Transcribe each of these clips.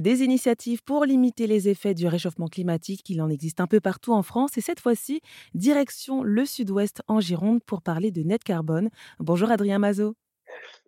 Des initiatives pour limiter les effets du réchauffement climatique, il en existe un peu partout en France. Et cette fois-ci, direction le sud-ouest en Gironde pour parler de net carbone. Bonjour Adrien Mazot.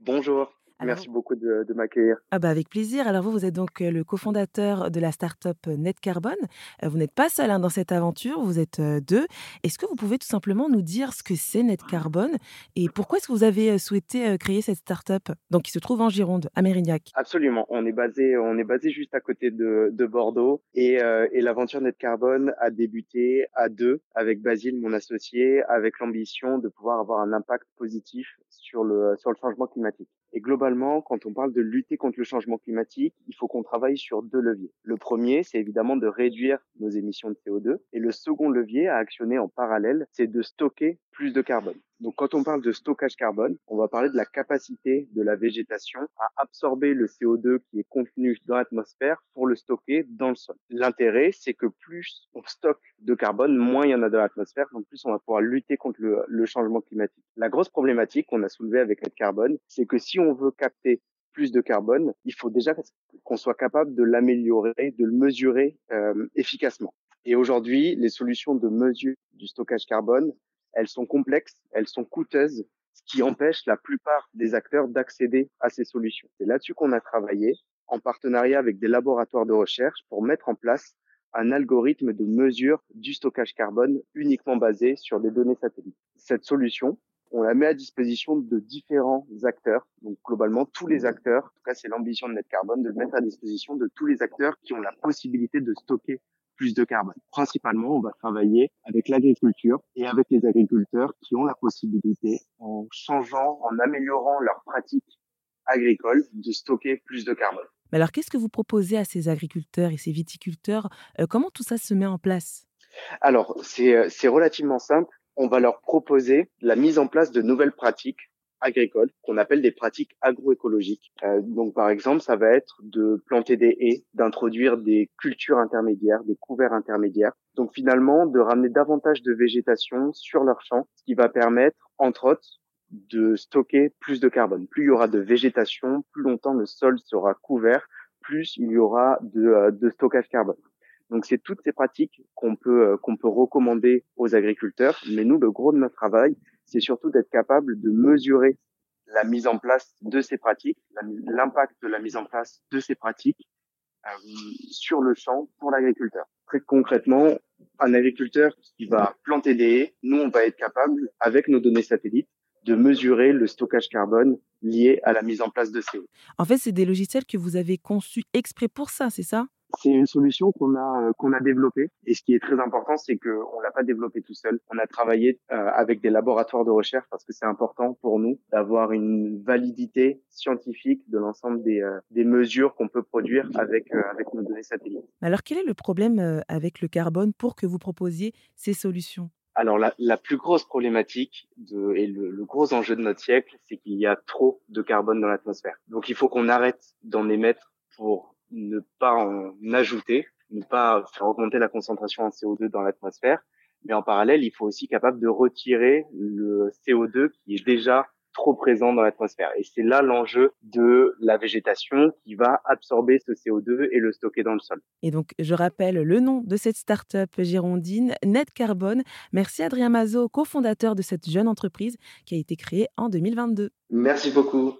Bonjour. Merci beaucoup de, m'accueillir. Ah bah avec plaisir. Alors vous, vous êtes donc le cofondateur de la start-up Net Carbone. Vous n'êtes pas seul hein, dans cette aventure, vous êtes deux. Est-ce que vous pouvez tout simplement nous dire ce que c'est Net Carbone et pourquoi est-ce que vous avez souhaité créer cette start-up donc qui se trouve en Gironde, à Mérignac? Absolument. On est basé, on est basé juste à côté de, Bordeaux et, et l'aventure Net Carbone a débuté à deux avec Basile, mon associé, avec l'ambition de pouvoir avoir un impact positif sur le sur le changement climatique. Et globalement, quand on parle de lutter contre le changement climatique, il faut qu'on travaille sur deux leviers. Le premier, c'est évidemment de réduire nos émissions de CO2. Et le second levier à actionner en parallèle, c'est de stocker plus de carbone. Donc quand on parle de stockage carbone, on va parler de la capacité de la végétation à absorber le CO2 qui est contenu dans l'atmosphère pour le stocker dans le sol. L'intérêt, c'est que plus on stocke de carbone, moins il y en a dans l'atmosphère, donc plus on va pouvoir lutter contre le, changement climatique. La grosse problématique qu'on a soulevée avec le carbone, c'est que si on veut capter plus de carbone, il faut déjà qu'on soit capable de l'améliorer, de le mesurer euh, efficacement. Et aujourd'hui, les solutions de mesure du stockage carbone, elles sont complexes, elles sont coûteuses, ce qui empêche la plupart des acteurs d'accéder à ces solutions. C'est là-dessus qu'on a travaillé en partenariat avec des laboratoires de recherche pour mettre en place un algorithme de mesure du stockage carbone uniquement basé sur des données satellites. Cette solution, on la met à disposition de différents acteurs. Donc globalement, tous les acteurs, en tout cas c'est l'ambition de Net Carbone, de le mettre à disposition de tous les acteurs qui ont la possibilité de stocker plus de carbone. Principalement, on va travailler avec l'agriculture et avec les agriculteurs qui ont la possibilité, en changeant, en améliorant leurs pratiques agricoles, de stocker plus de carbone. Mais alors, qu'est-ce que vous proposez à ces agriculteurs et ces viticulteurs? Euh, Comment tout ça se met en place? Alors, c'est relativement simple. On va leur proposer la mise en place de nouvelles pratiques agricoles qu'on appelle des pratiques agroécologiques. Euh, donc par exemple, ça va être de planter des haies, d'introduire des cultures intermédiaires, des couverts intermédiaires. Donc finalement, de ramener davantage de végétation sur leur champ, ce qui va permettre, entre autres, de stocker plus de carbone. Plus il y aura de végétation, plus longtemps le sol sera couvert, plus il y aura de, euh, de stockage carbone. Donc c'est toutes ces pratiques qu'on peut euh, qu'on peut recommander aux agriculteurs. Mais nous, le gros de notre travail, c'est surtout d'être capable de mesurer la mise en place de ces pratiques, l'impact de la mise en place de ces pratiques euh, sur le champ pour l'agriculteur. Très concrètement, un agriculteur qui va planter des haies, nous, on va être capable, avec nos données satellites, de mesurer le stockage carbone lié à la mise en place de ces haies. En fait, c'est des logiciels que vous avez conçus exprès pour ça, c'est ça? C'est une solution qu'on a euh, qu'on a développée et ce qui est très important c'est que on l'a pas développé tout seul. On a travaillé euh, avec des laboratoires de recherche parce que c'est important pour nous d'avoir une validité scientifique de l'ensemble des, euh, des mesures qu'on peut produire avec avec nos données satellites. Alors quel est le problème avec le carbone pour que vous proposiez ces solutions? Alors la, la, plus grosse problématique de, et le, le, gros enjeu de notre siècle, c'est qu'il y a trop de carbone dans l'atmosphère. Donc il faut qu'on arrête d'en émettre pour ne pas en ajouter, ne pas faire augmenter la concentration en CO2 dans l'atmosphère. Mais en parallèle, il faut aussi capable de retirer le CO2 qui est déjà trop présent dans l'atmosphère. Et c'est là l'enjeu de la végétation qui va absorber ce CO2 et le stocker dans le sol. Et donc, je rappelle le nom de cette start-up girondine, Net Carbone. Merci Adrien Mazot, cofondateur de cette jeune entreprise qui a été créée en 2022. Merci beaucoup.